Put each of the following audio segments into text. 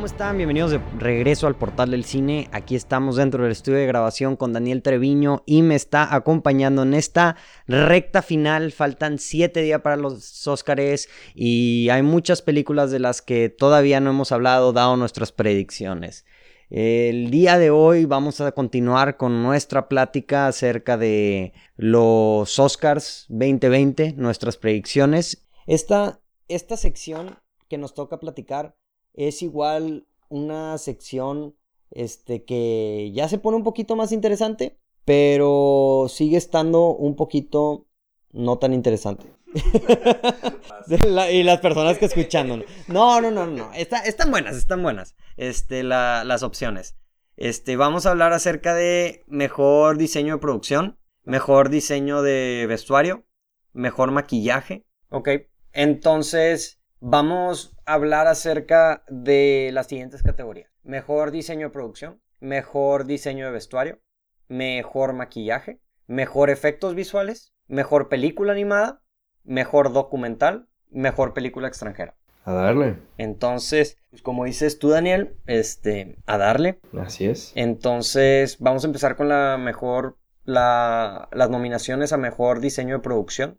¿cómo están? Bienvenidos de regreso al portal del cine. Aquí estamos dentro del estudio de grabación con Daniel Treviño y me está acompañando en esta recta final. Faltan siete días para los Óscares y hay muchas películas de las que todavía no hemos hablado, dado nuestras predicciones. El día de hoy vamos a continuar con nuestra plática acerca de los Oscars 2020, nuestras predicciones. Esta, esta sección que nos toca platicar es igual una sección este, que ya se pone un poquito más interesante, pero sigue estando un poquito no tan interesante. y las personas que escuchan. No, no, no, no. están buenas, están buenas. Este, las opciones. Este, vamos a hablar acerca de mejor diseño de producción, mejor diseño de vestuario, mejor maquillaje. Ok. Entonces, Vamos a hablar acerca de las siguientes categorías. Mejor diseño de producción, mejor diseño de vestuario, mejor maquillaje, mejor efectos visuales, mejor película animada, mejor documental, mejor película extranjera. A darle. Entonces, pues como dices tú, Daniel, este, a darle. Así es. Entonces, vamos a empezar con la mejor, la, las nominaciones a mejor diseño de producción.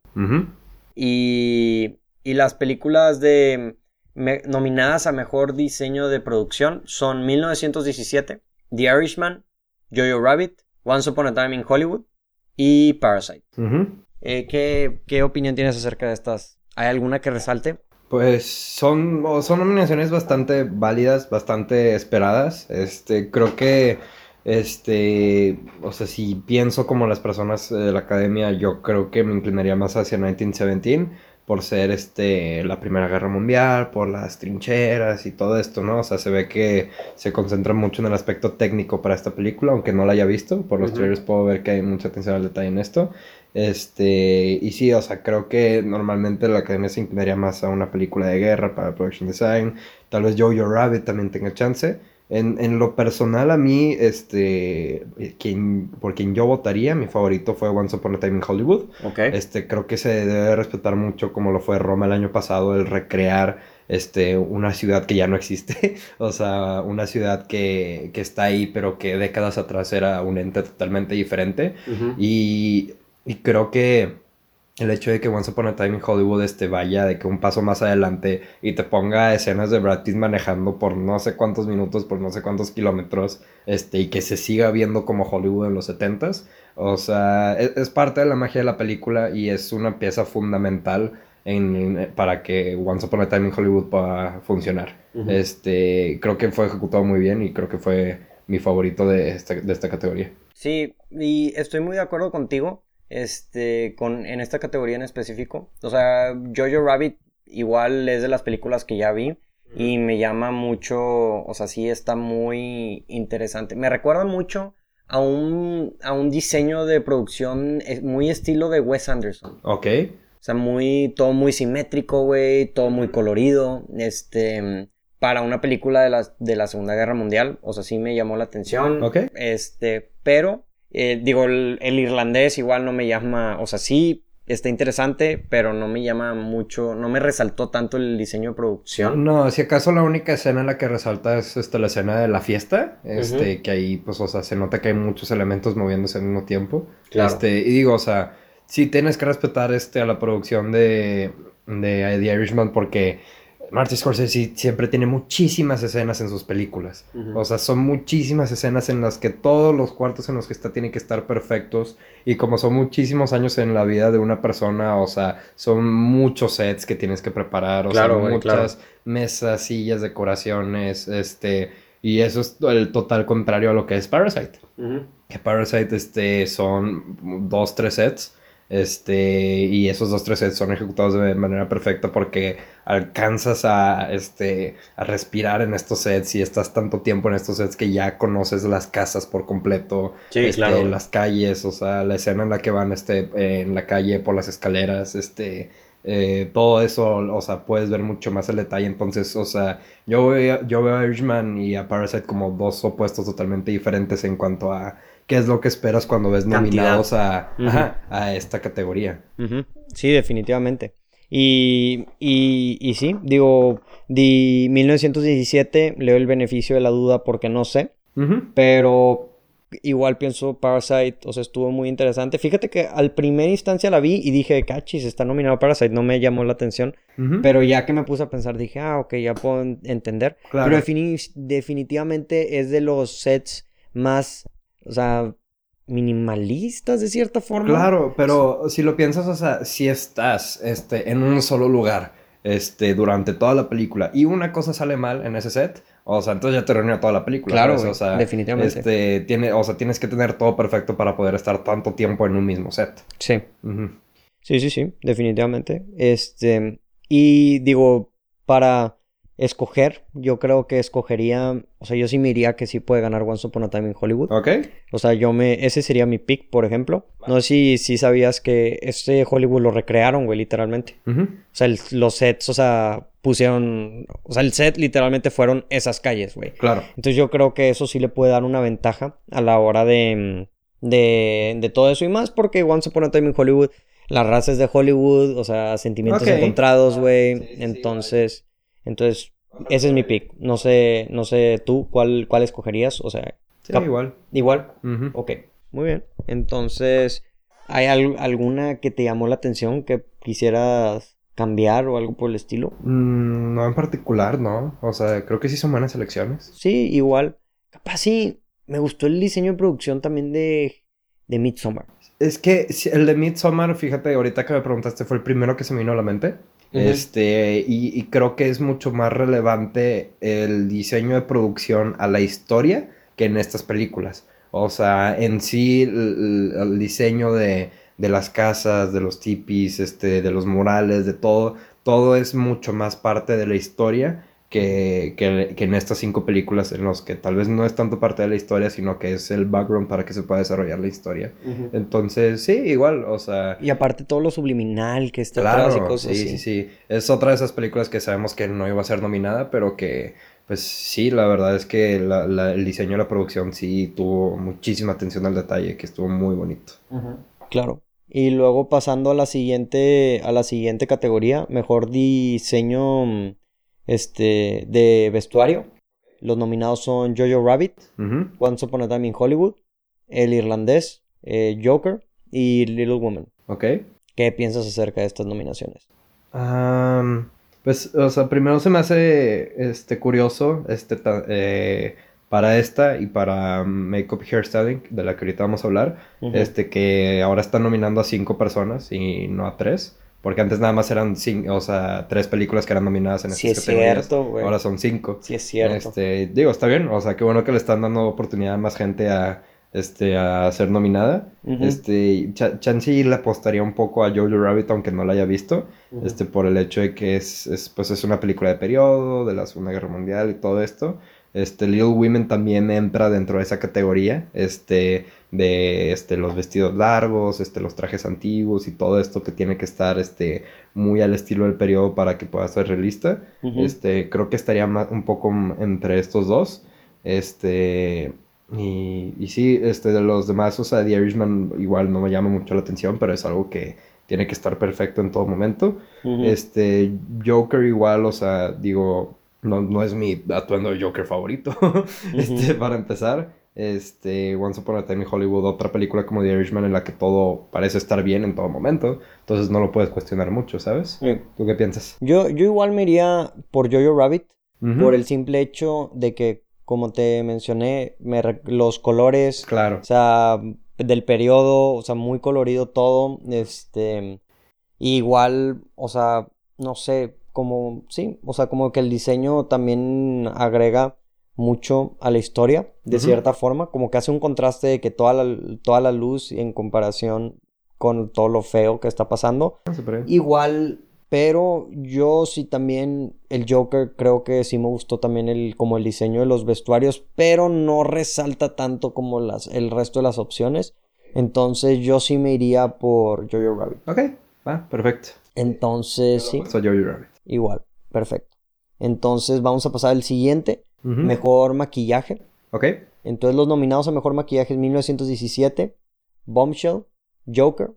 Y y las películas de nominadas a mejor diseño de producción son 1917, The Irishman, Jojo Rabbit, Once Upon a Time in Hollywood y Parasite. Eh, ¿qué, opinión tienes acerca de estas? ¿Hay alguna que resalte? Pues son, son nominaciones bastante válidas, bastante esperadas. Este, creo que, este, o sea, si pienso como las personas de la academia, yo creo que me inclinaría más hacia 1917 por ser este la Primera Guerra Mundial, por las trincheras y todo esto, ¿no? O sea, se ve que se concentra mucho en el aspecto técnico para esta película, aunque no la haya visto, por los trailers puedo ver que hay mucha atención al detalle en esto. Este, y sí, o sea, creo que normalmente la academia se inclinaría más a una película de guerra para production design, tal vez Jojo Rabbit también tenga chance. En, lo personal, a mí, este, quien, por quien yo votaría, mi favorito fue Once Upon a Time in Hollywood. Okay. Este, creo que se debe respetar mucho como lo fue Roma el año pasado, el recrear este, una ciudad que ya no existe. o sea, una ciudad que, que, está ahí, pero que décadas atrás era un ente totalmente diferente. y, y creo que el hecho de que Once Upon a Time in Hollywood este vaya de que un paso más adelante y te ponga escenas de Brad Pitt manejando por no sé cuántos minutos, por no sé cuántos kilómetros, este, y que se siga viendo como Hollywood en los 70s. O sea, e-, es, parte de la magia de la película y es una pieza fundamental en, para que Once Upon a Time in Hollywood pueda funcionar. Este, creo que fue ejecutado muy bien y creo que fue mi favorito de esta, de esta categoría. Sí, y estoy muy de acuerdo contigo este, con, en esta categoría en específico. O sea, Jojo Rabbit igual es de las películas que ya vi y me llama mucho, o sea, sí está muy interesante. Me recuerda mucho a un, a un diseño de producción eh, muy estilo de Wes Anderson. Ok. O sea, muy, todo muy simétrico, güey, todo muy colorido. Este, para una película de la, de la Segunda Guerra Mundial, o sea, sí me llamó la atención. Ok. Este, pero eh, digo, el, irlandés igual no me llama, o sea, sí está interesante, pero no me llama mucho, no me resaltó tanto el diseño de producción. No, si acaso la única escena en la que resalta es esta, la escena de la fiesta, este, que ahí, pues, o sea, se nota que hay muchos elementos moviéndose al mismo tiempo. Este, y digo, o sea, sí tienes que respetar este, a la producción de, de The Irishman porque Martin Scorsese siempre tiene muchísimas escenas en sus películas. O sea, son muchísimas escenas en las que todos los cuartos en los que está tienen que estar perfectos. Y como son muchísimos años en la vida de una persona, o sea, son muchos sets que tienes que preparar. O sea, muchas mesas, sillas, decoraciones, este... Y eso es el total contrario a lo que es Parasite. Que Parasite este, son dos, tres sets este, y esos dos, tres sets son ejecutados de manera perfecta porque alcanzas a, este, a respirar en estos sets y estás tanto tiempo en estos sets que ya conoces las casas por completo, este, las calles, o sea, la escena en la que van este, en la calle por las escaleras, este, eh, todo eso, o sea, puedes ver mucho más el detalle. Entonces, o sea, yo veo, yo veo a Irishman y a Parasite como dos opuestos totalmente diferentes en cuanto a qué es lo que esperas cuando ves nominados a, a, esta categoría. Sí, definitivamente. Y, y, y sí, digo, di 1917, leo el beneficio de la duda porque no sé. Pero igual pienso Parasite, o sea, estuvo muy interesante. Fíjate que al primer instancia la vi y dije, cachis, está nominado Parasite, no me llamó la atención. Pero ya que me puse a pensar, dije, ah, ok, ya puedo entender. Pero definitivamente es de los sets más, o sea, minimalistas de cierta forma. Claro, pero si lo piensas, o sea, si estás este, en un solo lugar este, durante toda la película y una cosa sale mal en ese set, o sea, entonces ya te reunió toda la película. Claro, o sea, definitivamente. Este, tiene, o sea, tienes que tener todo perfecto para poder estar tanto tiempo en un mismo set. Sí. Sí, sí, sí, definitivamente. Este, y digo, para escoger, yo creo que escogería, o sea, yo sí me iría que sí puede ganar Once Upon a Time in Hollywood. Ok. O sea, yo me, ese sería mi pick, por ejemplo. No sé si, si sabías que este Hollywood lo recrearon, güey, literalmente. O sea, los sets, o sea, pusieron, o sea, el set literalmente fueron esas calles, güey. Claro. Entonces yo creo que eso sí le puede dar una ventaja a la hora de, de, de todo eso y más, porque Once Upon a Time in Hollywood, las razas de Hollywood, o sea, sentimientos encontrados, güey. Entonces... Entonces, ese es mi pick. No sé, no sé tú cuál, cuál escogerías. O sea, sí, igual. Igual. Ok, muy bien. Entonces, ¿hay alguna que te llamó la atención que quisieras cambiar o algo por el estilo? Mm, no en particular, no. O sea, creo que sí son buenas elecciones. Sí, igual. Capaz sí, me gustó el diseño de producción también de, de Midsommar. Es que el de Midsommar, fíjate, ahorita que me preguntaste, fue el primero que se me vino a la mente. Este, y, creo que es mucho más relevante el diseño de producción a la historia que en estas películas. O sea, en sí, el, diseño de, de, las casas, de los tipis, este, de los murales, de todo, todo es mucho más parte de la historia que, que, en estas cinco películas en los que tal vez no es tanto parte de la historia, sino que es el background para que se pueda desarrollar la historia. Entonces, sí, igual, o sea... Y aparte todo lo subliminal que está claro, y cosas sí, sí, sí. Es otra de esas películas que sabemos que no iba a ser nominada, pero que, pues sí, la verdad es que el diseño de la producción sí tuvo muchísima atención al detalle, que estuvo muy bonito. Claro. Y luego pasando a la siguiente, a la siguiente categoría, mejor diseño mm, este, de vestuario. Los nominados son Jojo Rabbit, Once Upon a Time in Hollywood, El Irlandés, eh, Joker y Little Woman. Ok. ¿Qué piensas acerca de estas nominaciones? pues, o sea, primero se me hace este, curioso este, eh, para esta y para Makeup Hairstyling, de la que ahorita vamos a hablar, este, que ahora están nominando a cinco personas y no a tres. Porque antes nada más eran cinco, o sea, tres películas que eran nominadas en estas sí, es cierto, güey. Ahora son cinco. Sí, es cierto. Este, digo, está bien. O sea, qué bueno que le están dando oportunidad a más gente a, este, a ser nominada. Este, Chansey le apostaría un poco a Jojo Rabbit, aunque no la haya visto. Este, por el hecho de que es, es, pues, es una película de periodo, de la Segunda Guerra Mundial y todo esto. Este, Little Women también entra dentro de esa categoría, este, de, este, los vestidos largos, este, los trajes antiguos y todo esto que tiene que estar, este, muy al estilo del periodo para que pueda ser realista. Este, creo que estaría un poco entre estos dos, este, y, y sí, este, de los demás, o sea, The Irishman igual no me llama mucho la atención, pero es algo que tiene que estar perfecto en todo momento. Este, Joker igual, o sea, digo, no, no es mi atuendo de Joker favorito. este, para empezar. Este, Once Upon a Time in Hollywood, otra película como The Irishman en la que todo parece estar bien en todo momento. Entonces no lo puedes cuestionar mucho, ¿sabes? ¿Tú qué piensas? Yo, yo igual me iría por Jojo Rabbit. Por el simple hecho de que, como te mencioné, me, los colores. Claro. O sea, del periodo, o sea, muy colorido todo. Este. Igual, o sea, no sé, como, sí, o sea, como que el diseño también agrega mucho a la historia, de cierta forma, como que hace un contraste de que toda la, toda la luz en comparación con todo lo feo que está pasando. Ah, Igual, pero yo sí también, el Joker creo que sí me gustó también el, como el diseño de los vestuarios, pero no resalta tanto como las, el resto de las opciones. Entonces yo sí me iría por Jojo Rabbit. Ok, va, perfecto. Entonces, sí. Jojo Rabbit. Igual, perfecto. Entonces vamos a pasar al siguiente. Mejor maquillaje. Ok. Entonces los nominados a mejor maquillaje es 1917, Bombshell, Joker,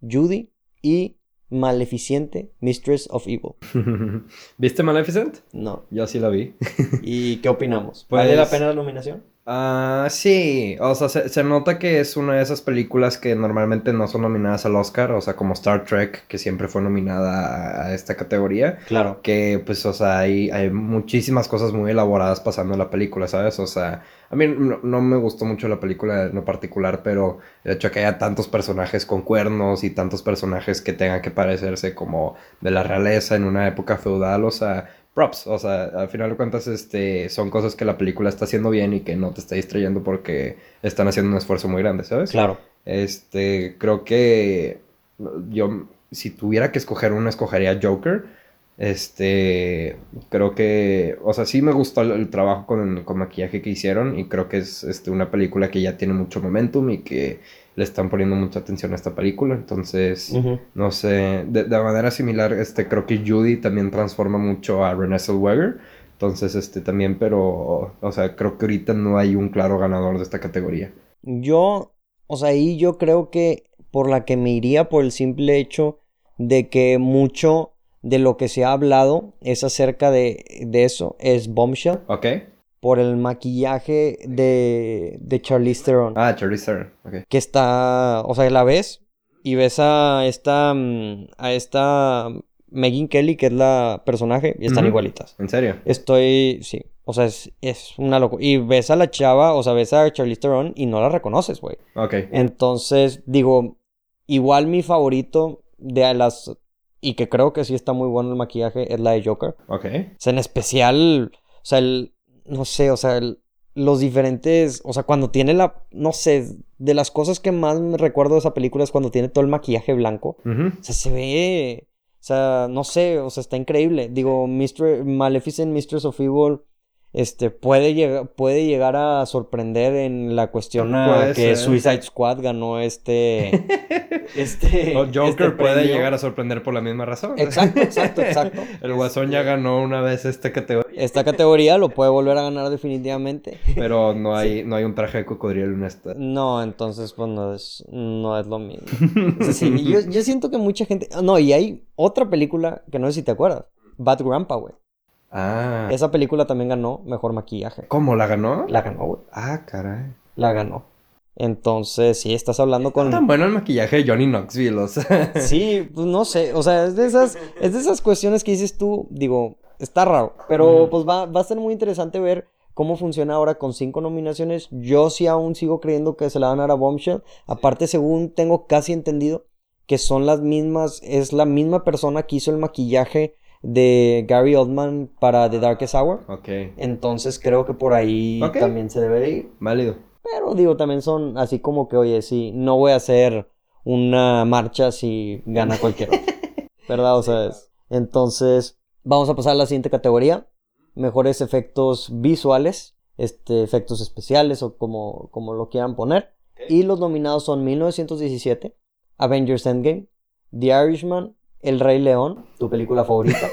Judy y Maleficiente, Mistress of Evil. ¿Viste Maleficent? No. Yo sí la vi. ¿Y qué opinamos? ¿Vale la pues, pena la nominación? Ah, sí, o sea, se, nota que es una de esas películas que normalmente no son nominadas al Oscar, o sea, como Star Trek, que siempre fue nominada a, esta categoría. Claro. Que, pues, o sea, hay, hay muchísimas cosas muy elaboradas pasando en la película, ¿sabes? O sea, a mí no, me gustó mucho la película en lo particular, pero el hecho de que haya tantos personajes con cuernos y tantos personajes que tengan que parecerse como de la realeza en una época feudal, o sea, props. O sea, al final de cuentas, este, son cosas que la película está haciendo bien y que no te está distrayendo porque están haciendo un esfuerzo muy grande, ¿sabes? Claro. Este, creo que yo, si tuviera que escoger uno, escogería Joker. Este, creo que, o sea, sí me gustó el, trabajo con, con, maquillaje que hicieron y creo que es este, una película que ya tiene mucho momentum y que le están poniendo mucha atención a esta película. Entonces, no sé, de, manera similar, este, creo que Judy también transforma mucho a Renée Zellweger. Entonces, este, también, pero, o sea, creo que ahorita no hay un claro ganador de esta categoría. Yo, o sea, ahí yo creo que por la que me iría por el simple hecho de que mucho de lo que se ha hablado es acerca de, de eso, es Bombshell. Ok por el maquillaje de, de Charlize Theron. Ah, Charlize Theron, ok. Que está, o sea, la ves y ves a esta, mm, a esta Megan Kelly, que es la personaje, y están igualitas. ¿En serio? Estoy, sí, o sea, es, es una locura. Y ves a la chava, o sea, ves a Charlize Theron y no la reconoces, güey. Ok. Entonces, digo, igual mi favorito de las... Y que creo que sí está muy bueno el maquillaje es la de Joker. Ok. O sea, en especial, o sea, el, no sé, o sea, los diferentes, o sea, cuando tiene la, no sé, de las cosas que más me recuerdo de esa película es cuando tiene todo el maquillaje blanco. O sea, se ve, o sea, no sé, o sea, está increíble. Digo, Mr. Maleficent, Mistress of Evil, este, puede, llegar, puede llegar a sorprender en la cuestión que Suicide Squad ganó este... este o Joker este puede llegar a sorprender por la misma razón. Exacto, exacto, exacto. El Guasón ya ganó una vez esta categoría. Esta categoría lo puede volver a ganar definitivamente. Pero no hay, no hay un traje de cocodrilo en esta. No, entonces pues no es, no es lo mismo. yo, yo siento que mucha gente... No, y hay otra película que no sé si te acuerdas. Bad Grandpa, güey. Ah. Esa película también ganó mejor maquillaje. ¿Cómo? ¿La ganó? La ganó, güey. Ah, caray. La ganó. Entonces, sí, estás hablando con. tan bueno el maquillaje de Johnny Knoxville, o sea. Sí, pues no sé. O sea, es de esas, es de esas cuestiones que dices tú, digo, está raro. Pero pues va, va a ser muy interesante ver cómo funciona ahora con cinco nominaciones. Yo sí aún sigo creyendo que se la van a dar a Bombshell. Aparte, según tengo casi entendido, que son las mismas, es la misma persona que hizo el maquillaje de Gary Oldman para The Darkest Hour. Ok. Entonces creo que por ahí también se debe ir. Válido. Pero digo, también son así como que, oye, sí, no voy a hacer una marcha si gana cualquiera. ¿Verdad? O sea, entonces vamos a pasar a la siguiente categoría. Mejores efectos visuales, este, efectos especiales o como, como lo quieran poner. Y los nominados son 1917, Avengers Endgame, The Irishman, el Rey León, tu película favorita.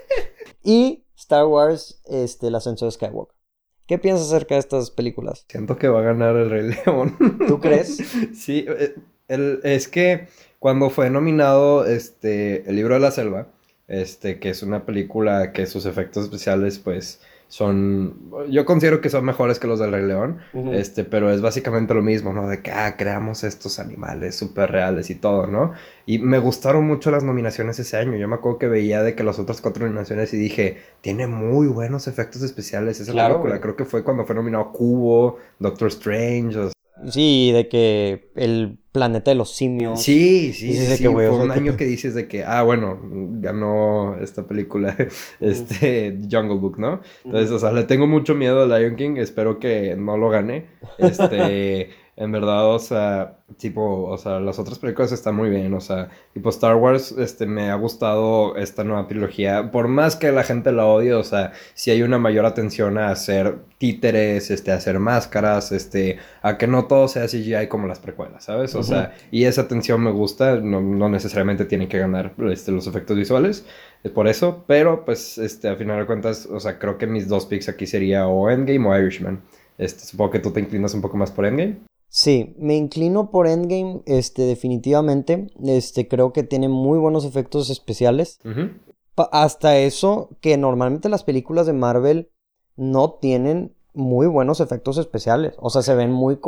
y Star Wars, este, El ascenso de Skywalker. ¿Qué piensas acerca de estas películas? Siento que va a ganar el Rey León. ¿Tú crees? sí, eh, es que cuando fue nominado este, El libro de la selva, este, que es una película que sus efectos especiales, pues, son, yo considero que son mejores que los del Rey León, este, pero es básicamente lo mismo, ¿no? De que, ah, creamos estos animales súper reales y todo, ¿no? Y me gustaron mucho las nominaciones ese año, yo me acuerdo que veía de que las otras cuatro nominaciones y dije, tiene muy buenos efectos especiales esa película, creo que fue cuando fue nominado Cubo, Doctor Strange, o Sí, de que el planeta de los simios. Sí, sí, sí, que, fue un año que dices de que, ah, bueno, ganó esta película, este, Jungle Book, ¿no? Entonces, o sea, le tengo mucho miedo a Lion King, espero que no lo gane, este, en verdad, o sea, tipo, o sea, las otras películas están muy bien, o sea, tipo Star Wars, este, me ha gustado esta nueva trilogía, por más que la gente la odie, o sea, si hay una mayor atención a hacer títeres, este, a hacer máscaras, este, a que no todo sea CGI como las precuelas, ¿sabes? O sea, y esa atención me gusta, no, no necesariamente tienen que ganar, este, los efectos visuales, es por eso, pero, pues, este, a final de cuentas, o sea, creo que mis dos picks aquí sería o Endgame o Irishman. Este, supongo que tú te inclinas un poco más por Endgame. Sí, me inclino por Endgame, este, definitivamente. Este, creo que tiene muy buenos efectos especiales. Hasta eso, que normalmente las películas de Marvel no tienen muy buenos efectos especiales. O sea, se ven muy,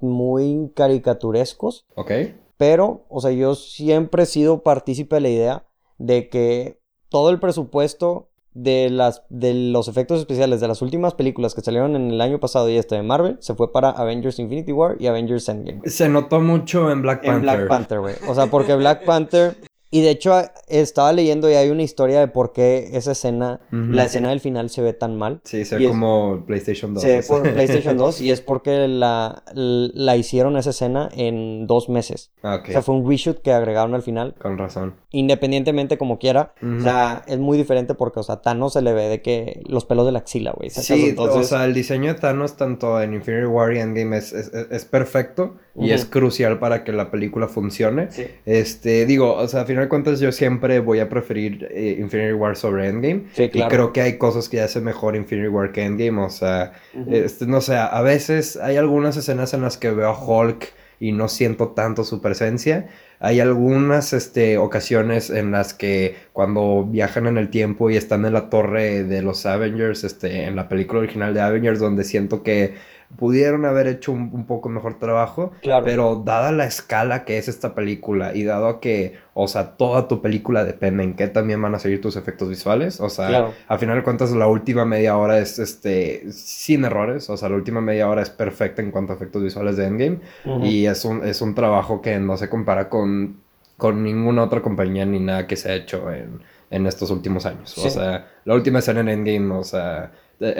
muy caricaturescos. Ok. Pero, o sea, yo siempre he sido partícipe de la idea de que todo el presupuesto de, las, de los efectos especiales de las últimas películas que salieron en el año pasado y este de Marvel se fue para Avengers Infinity War y Avengers Endgame. Se notó mucho en Black Panther. En Black Panther, güey. O sea, porque Black Panther y de hecho, estaba leyendo y hay una historia de por qué esa escena, la escena del final se ve tan mal. Sí, se ve como PlayStation 2. Se ve por PlayStation 2 y es porque la, la hicieron esa escena en dos meses. Ah, o sea, fue un reshoot que agregaron al final. Con razón. Independientemente como quiera. O sea, es muy diferente porque, o sea, Thanos se le ve de que los pelos de la axila, güey. Sí, o sea, el diseño de Thanos tanto en Infinity War y Endgame es, es, es perfecto y es crucial para que la película funcione. Este, digo, o sea, final de cuentas yo siempre voy a preferir eh, Infinity War sobre Endgame. Sí, claro. Y creo que hay cosas que hace mejor Infinity War que Endgame. O sea, este, no sé, a veces hay algunas escenas en las que veo a Hulk y no siento tanto su presencia. Hay algunas este, ocasiones en las que cuando viajan en el tiempo y están en la torre de los Avengers, este, en la película original de Avengers, donde siento que pudieron haber hecho un, poco mejor trabajo, pero dada la escala que es esta película y dado que, o sea, toda tu película depende en qué también van a seguir tus efectos visuales, o sea, al final de cuentas la última media hora es, este, sin errores, o sea, la última media hora es perfecta en cuanto a efectos visuales de Endgame y es un, es un trabajo que no se compara con, con ninguna otra compañía ni nada que se ha hecho en, en estos últimos años, o sea, la última escena en Endgame, o sea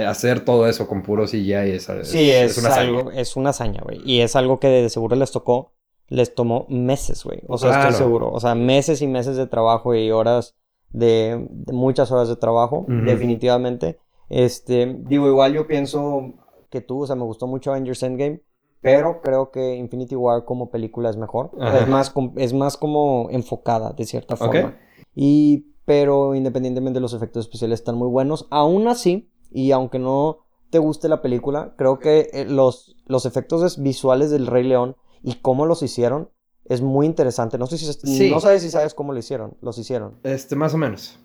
hacer todo eso con puro CGI es, es, sí, es, una hazaña. es una hazaña, güey. Y es algo que de seguro les tocó, les tomó meses, güey. O sea, estoy seguro. O sea, meses y meses de trabajo y horas de, muchas horas de trabajo, definitivamente. Este, digo, igual yo pienso que tú, o sea, me gustó mucho Avengers Endgame, pero creo que Infinity War como película es mejor. es más, es más como enfocada, de cierta forma. Y, pero independientemente de los efectos especiales están muy buenos. Aún así, y aunque no te guste la película, creo que eh, los, los efectos visuales del Rey León y cómo los hicieron es muy interesante. No sé si no sabes si sabes cómo lo hicieron. Los hicieron. Este, más o menos.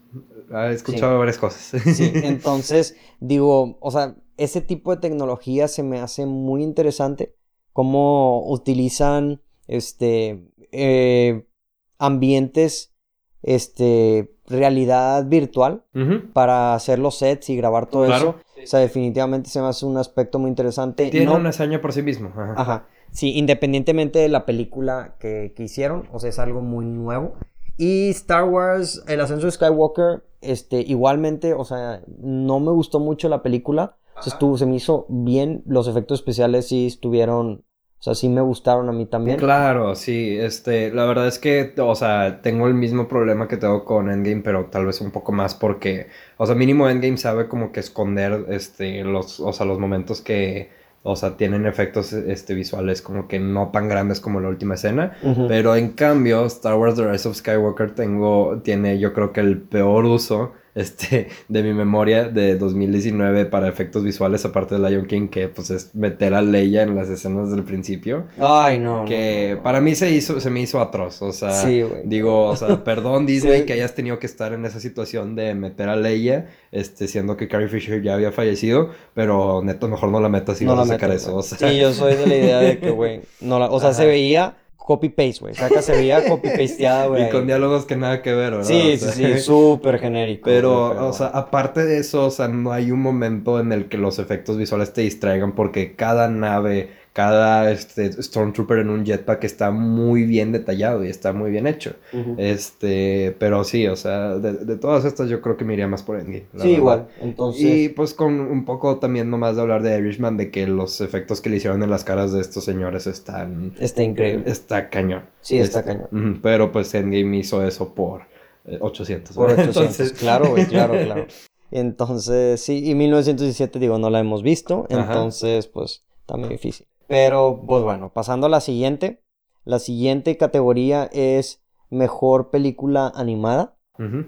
He escuchado varias cosas. Sí, entonces, digo, o sea, ese tipo de tecnología se me hace muy interesante. Cómo utilizan este eh, ambientes este realidad virtual para hacer los sets y grabar todo eso. O sea, definitivamente se me hace un aspecto muy interesante. Tiene una hazaña por sí mismo. Ajá. Sí, independientemente de la película que, hicieron, o sea, es algo muy nuevo. Y Star Wars, El Ascenso de Skywalker, este, igualmente, o sea, no me gustó mucho la película. O sea, estuvo, se me hizo bien, los efectos especiales sí estuvieron o sea, sí me gustaron a mí también. Claro, sí, este, la verdad es que, o sea, tengo el mismo problema que tengo con Endgame, pero tal vez un poco más porque, o sea, mínimo Endgame sabe como que esconder, este, los, o sea, los momentos que, o sea, tienen efectos, este, visuales como que no tan grandes como la última escena, pero en cambio, Star Wars The Rise of Skywalker tengo, tiene yo creo que el peor uso este, de mi memoria de 2019 para efectos visuales, aparte de Lion King, que pues es meter a Leia en las escenas del principio. Ay, no. Que para mí se hizo, se me hizo atroz. O sea, digo, o sea, perdón Disney que hayas tenido que estar en esa situación de meter a Leia, este, siendo que Carrie Fisher ya había fallecido, pero neto, mejor no la metas y no vas a sacar eso. Sí, yo soy de la idea de que, güey, no la, o sea, se veía copy-paste, güey. Saca se veía copy-pasteada, güey. Y con diálogos que nada que ver, ¿verdad? Sí, sí, sí, súper genérico. Pero, o sea, aparte de eso, o sea, no hay un momento en el que los efectos visuales te distraigan porque cada nave cada este, Stormtrooper en un jetpack está muy bien detallado y está muy bien hecho. Este, pero sí, o sea, de, todas estas yo creo que me iría más por Endgame. Sí, igual. Entonces... Y pues con un poco también nomás de hablar de Irishman, de que los efectos que le hicieron en las caras de estos señores están... Está increíble. Está cañón. Sí, está cañón. Pero pues Endgame hizo eso por 800. Eh, por 800, claro, güey, claro, claro. Entonces, sí, y 1917, digo, no la hemos visto, entonces, pues, está muy difícil. Pero, pues bueno, pasando a la siguiente. La siguiente categoría es mejor película animada.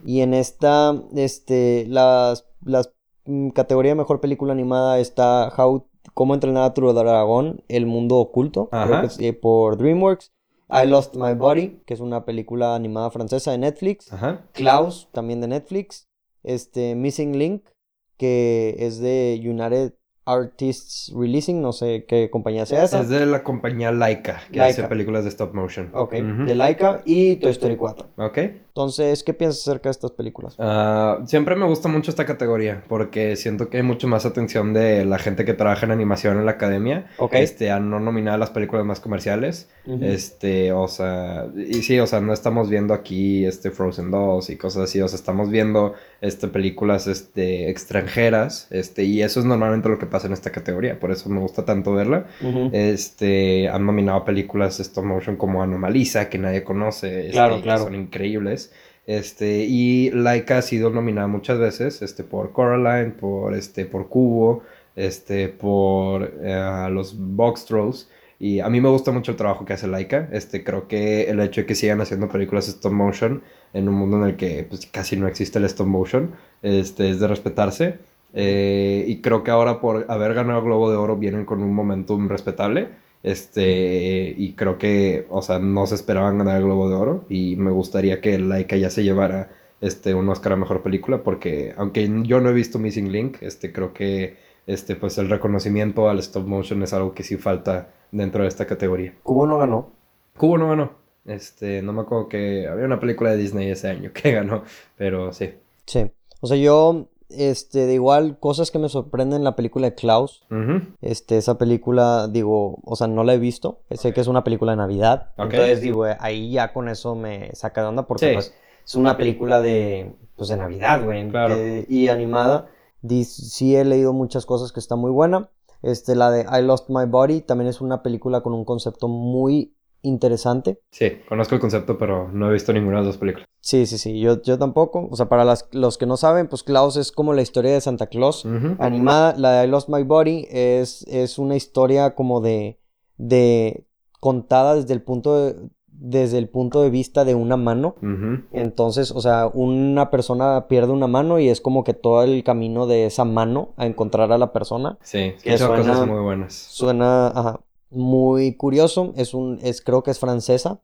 Y en esta, este, las, las mm, categoría de mejor película animada está How Cómo entrenar a tu dragón, El mundo oculto, eh, por DreamWorks. I Lost My Body, que es una película animada francesa de Netflix. Klaus, también de Netflix. Este, Missing Link, que es de United Artists Releasing, no sé qué compañía sea esa. Es de la compañía Laika, que hace películas de stop motion. Ok, de Laika y Toy Story 4. Ok. Entonces, ¿qué piensas acerca de estas películas? Ah, siempre me gusta mucho esta categoría porque siento que hay mucho más atención de la gente que trabaja en animación en la academia. Ok. Este, a no nominar las películas más comerciales. Este, o sea, y sí, o sea, no estamos viendo aquí este Frozen 2 y cosas así, o sea, estamos viendo este películas este extranjeras, este, y eso es normalmente lo que pasa en esta categoría, por eso me gusta tanto verla. Este, han nominado películas stop motion como Anomalisa, que nadie conoce, claro, este, claro. son increíbles. Este, y Laika ha sido nominada muchas veces, este, por Coraline, por, este, por Cubo, este, por eh, los Box Trolls. Y a mí me gusta mucho el trabajo que hace Laika. Este, creo que el hecho de que sigan haciendo películas stop motion en un mundo en el que pues, casi no existe el stop motion, este, es de respetarse. Eh, y creo que ahora por haber ganado el Globo de Oro vienen con un momentum respetable. Este, y creo que, o sea, no se esperaban ganar el Globo de Oro y me gustaría que Laika ya se llevara este, un Oscar a Mejor Película porque, aunque yo no he visto Missing Link, este, creo que, este, pues el reconocimiento al stop motion es algo que sí falta dentro de esta categoría. ¿Cubo no ganó? Cubo no ganó. Este, no me acuerdo que había una película de Disney ese año que ganó, pero sí. Sí. O sea, yo este, de igual, cosas que me sorprenden la película de Klaus. Este, esa película, digo, o sea, no la he visto. Sé que es una película de Navidad. Entonces, digo, ahí ya con eso me saca de onda porque pues, es una película de, pues, de Navidad, güey. Eh, y animada. Sí he leído muchas cosas que está muy buena. Este, la de I Lost My Body también es una película con un concepto muy interesante. Sí, conozco el concepto, pero no he visto ninguna de las dos películas. Sí, sí, sí, yo, yo tampoco. O sea, para los que no saben, pues Klaus es como la historia de Santa Claus animada. La de I Lost My Body es, es una historia como de, de contada desde el punto de, desde el punto de vista de una mano. Entonces, o sea, una persona pierde una mano y es como que todo el camino de esa mano a encontrar a la persona. Sí, que son cosas muy buenas. Suena, ajá, muy curioso. Es un, es, creo que es francesa.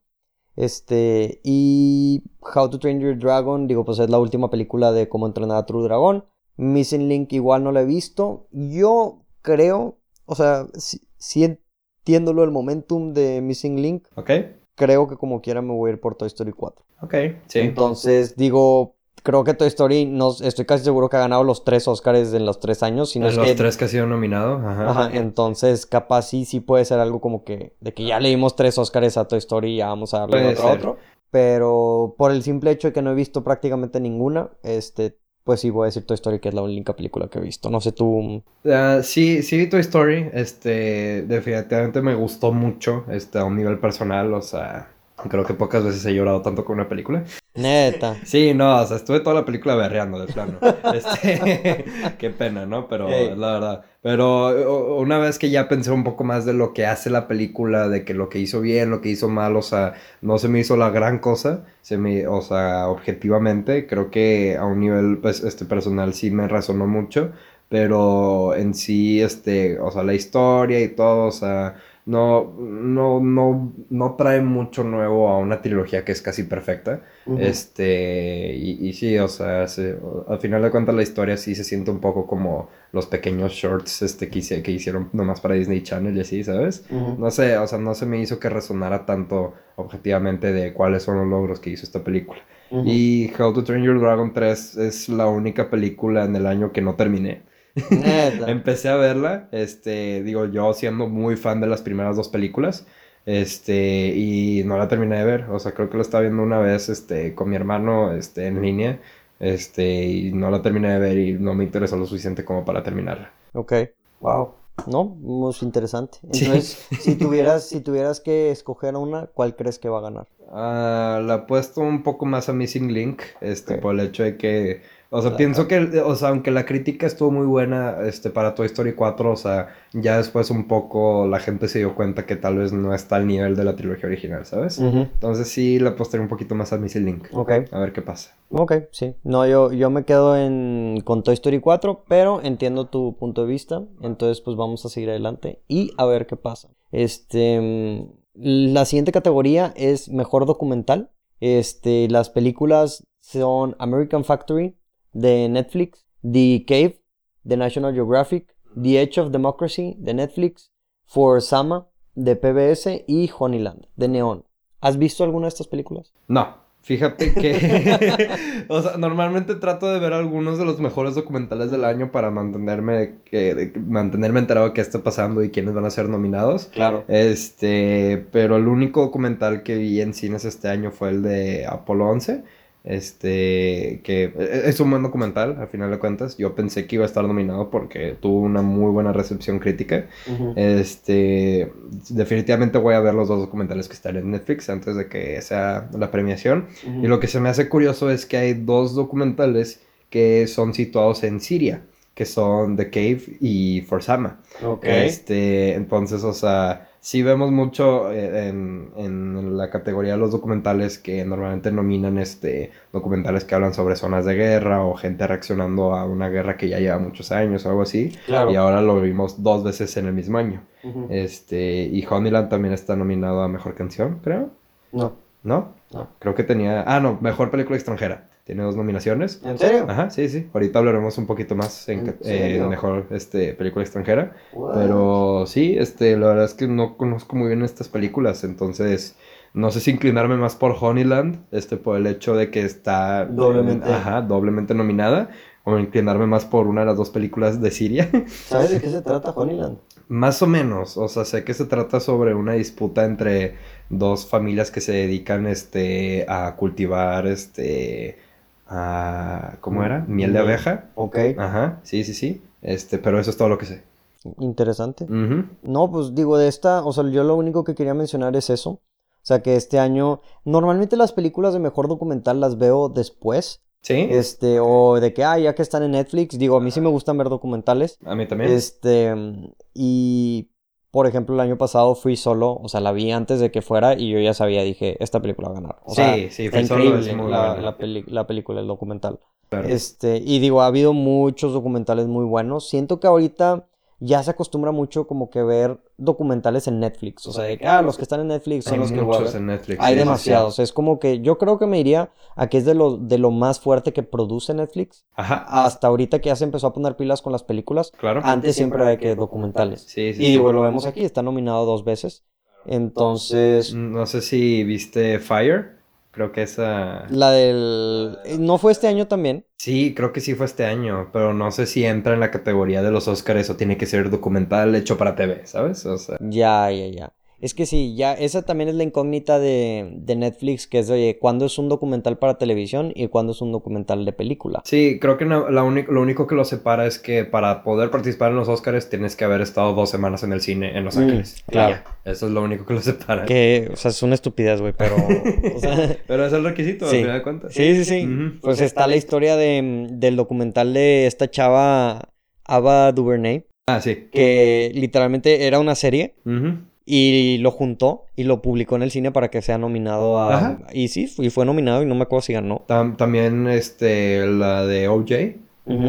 Este, y How to Train Your Dragon, digo, pues es la última película de cómo entrenar a True Dragon. Missing Link igual no la he visto. Yo creo, o sea, si, entiendo lo del momentum de Missing Link. Ok. Creo que como quiera me voy a ir por Toy Story 4. Ok, sí. Entonces, digo, creo que Toy Story, no, estoy casi seguro que ha ganado los tres Oscars en los tres años. en los tres que ha sido nominado. Ajá. Entonces, capaz sí, sí puede ser algo como que, de que ya leímos tres Oscars a Toy Story y ya vamos a darle otro otro. Pero por el simple hecho de que no he visto prácticamente ninguna, este, pues sí voy a decir Toy Story que es la única película que he visto. No sé tú. Uh, sí, sí vi Toy Story. Este, definitivamente me gustó mucho, este, a un nivel personal, o sea Creo que pocas veces he llorado tanto con una película. Neta. Sí, no, o sea, estuve toda la película berreando de plano. Este, qué pena, ¿no? Pero la verdad. Pero una vez que ya pensé un poco más de lo que hace la película, de que lo que hizo bien, lo que hizo mal, o sea, no se me hizo la gran cosa, se me, o sea, objetivamente, creo que a un nivel pues, este, personal sí me resonó mucho, pero en sí, este, o sea, la historia y todo, o sea, no, no, no, no trae mucho nuevo a una trilogía que es casi perfecta. Este, y, y, sí, o sea, al final de cuentas la historia sí se siente un poco como los pequeños shorts este, que, que hicieron nomás para Disney Channel y así, ¿sabes? No sé, o sea, no se me hizo que resonara tanto objetivamente de cuáles son los logros que hizo esta película. Y How to Train Your Dragon 3 es la única película en el año que no terminé. Empecé a verla, este, digo, yo siendo muy fan de las primeras dos películas, este, y no la terminé de ver, o sea, creo que la estaba viendo una vez, este, con mi hermano, este, en línea, este, y no la terminé de ver y no me interesó lo suficiente como para terminarla. Ok, wow. No, muy interesante. Entonces, si tuvieras, si tuvieras que escoger una, ¿cuál crees que va a ganar? Uh, la he puesto un poco más a Missing Link, este, por el hecho de que o sea, pienso que, o sea, aunque la crítica estuvo muy buena este, para Toy Story 4, o sea, ya después un poco la gente se dio cuenta que tal vez no está al nivel de la trilogía original, ¿sabes? Entonces sí le apostaré un poquito más a Missy Link. Ok. A ver qué pasa. Ok, sí. No, yo, yo me quedo en, con Toy Story 4, pero entiendo tu punto de vista. Entonces, pues vamos a seguir adelante y a ver qué pasa. Este, la siguiente categoría es mejor documental. Este, las películas son American Factory, de Netflix, The Cave de National Geographic, The Edge of Democracy de Netflix, For Sama de PBS y Honeyland de Neon. ¿Has visto alguna de estas películas? No, fíjate que, o sea, normalmente trato de ver algunos de los mejores documentales del año para mantenerme, que, mantenerme enterado de qué está pasando y quiénes van a ser nominados. Claro. Este, pero el único documental que vi en cines este año fue el de Apolo 11 este, que es un buen documental, al final de cuentas. Yo pensé que iba a estar nominado porque tuvo una muy buena recepción crítica. Este, definitivamente voy a ver los dos documentales que están en Netflix antes de que sea la premiación. Y lo que se me hace curioso es que hay dos documentales que son situados en Siria, que son The Cave y Forsama. Este, entonces, o sea, sí vemos mucho eh, en, en, la categoría de los documentales que normalmente nominan este documentales que hablan sobre zonas de guerra o gente reaccionando a una guerra que ya lleva muchos años o algo así. Y ahora lo vimos dos veces en el mismo año. Este, y Honeyland también está nominado a Mejor Canción, creo. No. ¿No? No. Creo que tenía... Ah, no, Mejor Película Extranjera. Tiene dos nominaciones. ¿En serio? Ajá, sí, sí. Ahorita hablaremos un poquito más en, eh, mejor este, película extranjera. Pero sí, este, la verdad es que no conozco muy bien estas películas. Entonces, no sé si inclinarme más por Honeyland, este, por el hecho de que está doblemente, ajá, doblemente nominada. O inclinarme más por una de las dos películas de Siria. ¿Sabes de qué se trata Honeyland? Más o menos, o sea, sé que se trata sobre una disputa entre dos familias que se dedican este a cultivar este ¿cómo era? Miel de abeja. Ok. Ajá, sí, sí, sí. Este, pero eso es todo lo que sé. Interesante. No, pues digo, de esta, o sea, yo lo único que quería mencionar es eso. O sea, que este año, normalmente las películas de mejor documental las veo después. Sí. Este, o de que, ah, ya que están en Netflix, digo, a mí sí me gustan ver documentales. A mí también. Este, y por ejemplo, el año pasado fui solo, o sea, la vi antes de que fuera y yo ya sabía, dije, esta película va a ganar. O sí, sí, fui solo es muy la, la, la, película, el documental. Este, y digo, ha habido muchos documentales muy buenos. Siento que ahorita ya se acostumbra mucho como que ver documentales en Netflix. O sea, de que, ah, los que están en Netflix son los que muchos en Netflix. Hay demasiados. Es como que yo creo que me iría a que es de lo, de lo más fuerte que produce Netflix. Ajá. Hasta ahorita que ya se empezó a poner pilas con las películas. Claro. Antes siempre hay que documentales. Sí, sí. Y digo, lo vemos aquí, está nominado dos veces. Entonces. No sé si viste Fire. Creo que esa... La del... ¿No fue este año también? Sí, creo que sí fue este año, pero no sé si entra en la categoría de los Oscars o tiene que ser documental hecho para TV, ¿sabes? O sea... Ya, ya, ya. Es que sí, ya, esa también es la incógnita de, de Netflix, que es de, oye, ¿cuándo es un documental para televisión y cuándo es un documental de película? Sí, creo que la lo único que lo separa es que para poder participar en los Oscars tienes que haber estado dos semanas en el cine en Los mm, Ángeles. claro. Eso es lo único que lo separa. Que, o sea, es una estupidez, güey, pero... pero es el requisito, sí. al final de cuentas. Sí, sí, sí. Pues está la historia de, del documental de esta chava, Ava DuVernay. Ah, sí. Que literalmente era una serie y lo juntó y lo publicó en el cine para que sea nominado a... Y sí, y fue nominado y no me acuerdo si ganó. también este, la de OJ.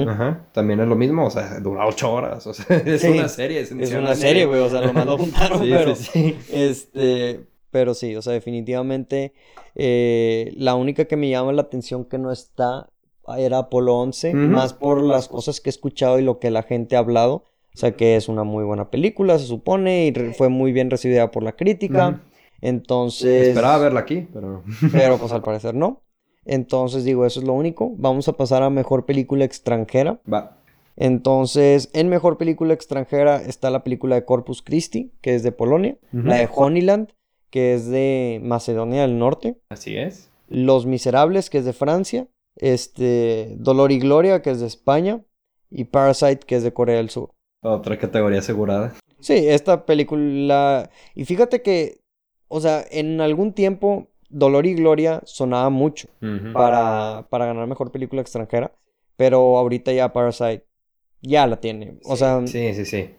Ajá. También es lo mismo, o sea, dura ocho horas, o sea, es una serie. Es, una serie, güey, o sea, nomás lo juntaron, pero... Sí, este, pero sí, o sea, definitivamente eh, la única que me llama la atención que no está era Apolo 11, más por las cosas que he escuchado y lo que la gente ha hablado. O sea que es una muy buena película, se supone, y fue muy bien recibida por la crítica. Entonces. Esperaba verla aquí, pero. pero pues al parecer no. Entonces digo, eso es lo único. Vamos a pasar a mejor película extranjera. Va. Entonces, en mejor película extranjera está la película de Corpus Christi, que es de Polonia. La de Honeyland, que es de Macedonia del Norte. Así es. Los Miserables, que es de Francia. Este. Dolor y Gloria, que es de España. Y Parasite, que es de Corea del Sur. Otra categoría asegurada. Sí, esta película. Y fíjate que, o sea, en algún tiempo Dolor y Gloria sonaba mucho para, para ganar mejor película extranjera, pero ahorita ya Parasite ya la tiene. O sea. Sí, sí, sí.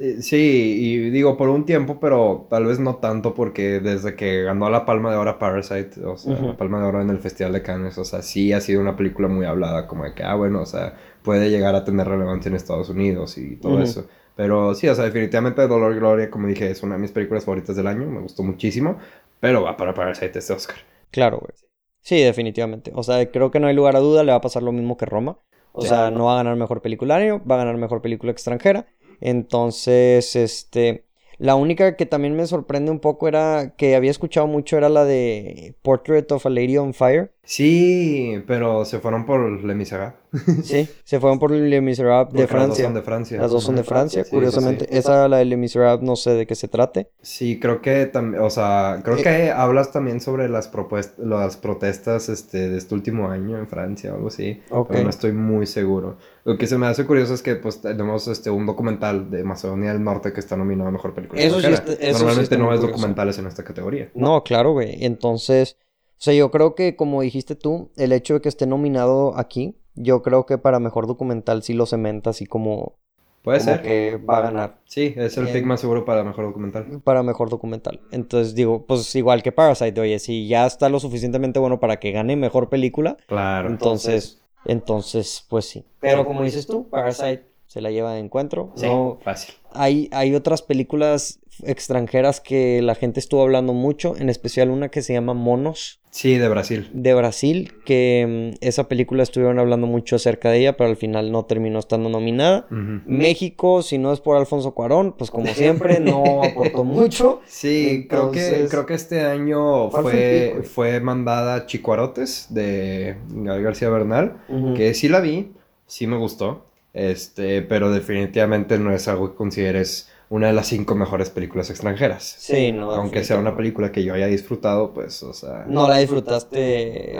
Eh, sí, y digo por un tiempo, pero tal vez no tanto porque desde que ganó la Palma de Oro Parasite, o sea, la Palma de Oro en el Festival de Cannes, o sea, sí ha sido una película muy hablada, como de que, ah, bueno, o sea, puede llegar a tener relevancia en Estados Unidos y todo eso. Pero sí, o sea, definitivamente Dolor y Gloria, como dije, es una de mis películas favoritas del año, me gustó muchísimo, pero va para Parasite este Oscar. Claro, güey. Sí, definitivamente. O sea, creo que no hay lugar a duda, le va a pasar lo mismo que Roma. O sea, no va a ganar mejor película año, va a ganar mejor película extranjera. Entonces, este, la única que también me sorprende un poco era que había escuchado mucho era la de Portrait of a Lady on Fire. Sí, pero se fueron por Le Miserable. sí, se fueron por Le Miserable de Francia. Las dos son de Francia. Las dos son de Francia, curiosamente. Esa, la de Le Miserable, no sé de qué se trate. Sí, creo que también, o sea, creo que hablas también sobre las propuestas, las protestas este, de este último año en Francia o algo así. Pero no estoy muy seguro. Lo que se me hace curioso es que pues tenemos este un documental de Macedonia del Norte que está nominado a Mejor Película eso sí Normalmente no ves documentales en esta categoría. No, claro, güey. Entonces... O sea, yo creo que, como dijiste tú, el hecho de que esté nominado aquí, yo creo que para mejor documental sí lo cementa así como. Puede ser. que va a ganar. Sí, es el pick más seguro para mejor documental. Para mejor documental. Entonces digo, pues igual que Parasite, oye, si ya está lo suficientemente bueno para que gane mejor película. Claro. Entonces, entonces, pues sí. Pero como dices tú, Parasite se la lleva de encuentro. Sí, fácil. Hay, hay otras películas extranjeras que la gente estuvo hablando mucho, en especial una que se llama Monos. Sí, de Brasil. De Brasil, que mm, esa película estuvieron hablando mucho acerca de ella, pero al final no terminó estando nominada. México, si no es por Alfonso Cuarón, pues como siempre, no aportó mucho. Sí, creo, que, creo que este año fue, fue, mandada Chicuarotes de García Bernal, que sí la vi, sí me gustó, este, pero definitivamente no es algo que consideres una de las cinco mejores películas extranjeras. Sí, no. Aunque sea una película que yo haya disfrutado, pues, o sea... No la disfrutaste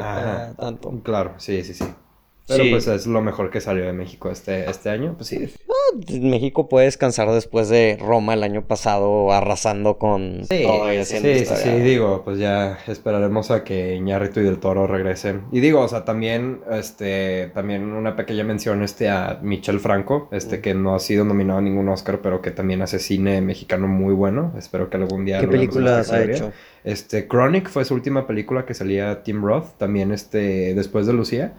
tanto. Claro, sí, sí, sí. Pero pues es lo mejor que salió de México este, este año, pues sí. Ah, México puede descansar después de Roma el año pasado arrasando con sí, Sí, sí, digo, pues ya esperaremos a que Iñárritu y Del Toro regresen. Y digo, o sea, también, este, también una pequeña mención este a Michel Franco, este que no ha sido nominado a ningún Oscar, pero que también hace cine mexicano muy bueno. Espero que algún día... ¿Qué películas ha hecho? Este, Chronic fue su última película que salía Tim Roth, también este, después de Lucía.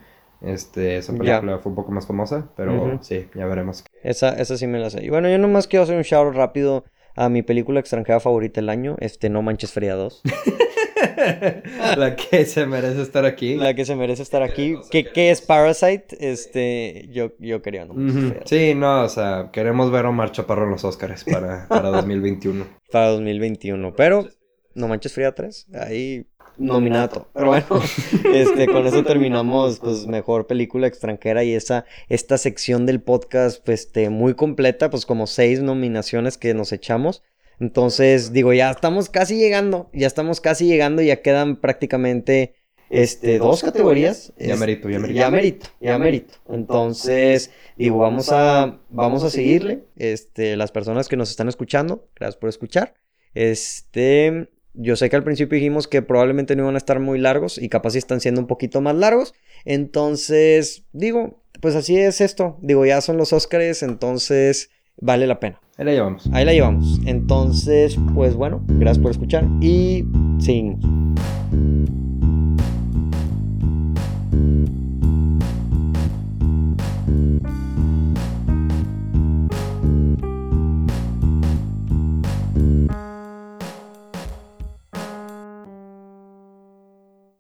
Este, esa película fue un poco más famosa, pero sí, ya veremos. Esa, esa sí me la sé. Y bueno, yo nomás quiero hacer un shout rápido a mi película extranjera favorita del año, este No Manches Fría 2. la que se merece estar aquí. La que se merece estar aquí. ¿Qué, qué es Parasite? Este, yo, yo quería No Manches Sí, no, o sea, queremos ver a Omar Chaparro en los Oscars para, para 2021. para 2021, pero No Manches Fría 3, ahí nominado. Pero bueno, este, con eso terminamos, pues, mejor película extranjera y esa, esta sección del podcast, pues, este, muy completa, pues, como seis nominaciones que nos echamos. Entonces, digo, ya estamos casi llegando, ya estamos casi llegando, ya quedan prácticamente, este, dos categorías. Ya merito, ya merito. Ya merito, ya merito. Entonces, digo, vamos a, vamos a seguirle, este, las personas que nos están escuchando, gracias por escuchar. Este, yo sé que al principio dijimos que probablemente no iban a estar muy largos y capaz si están siendo un poquito más largos. Entonces, digo, pues así es esto. Digo, ya son los Óscares, entonces vale la pena. Ahí la llevamos. Ahí la llevamos. Entonces, pues bueno, gracias por escuchar y seguimos.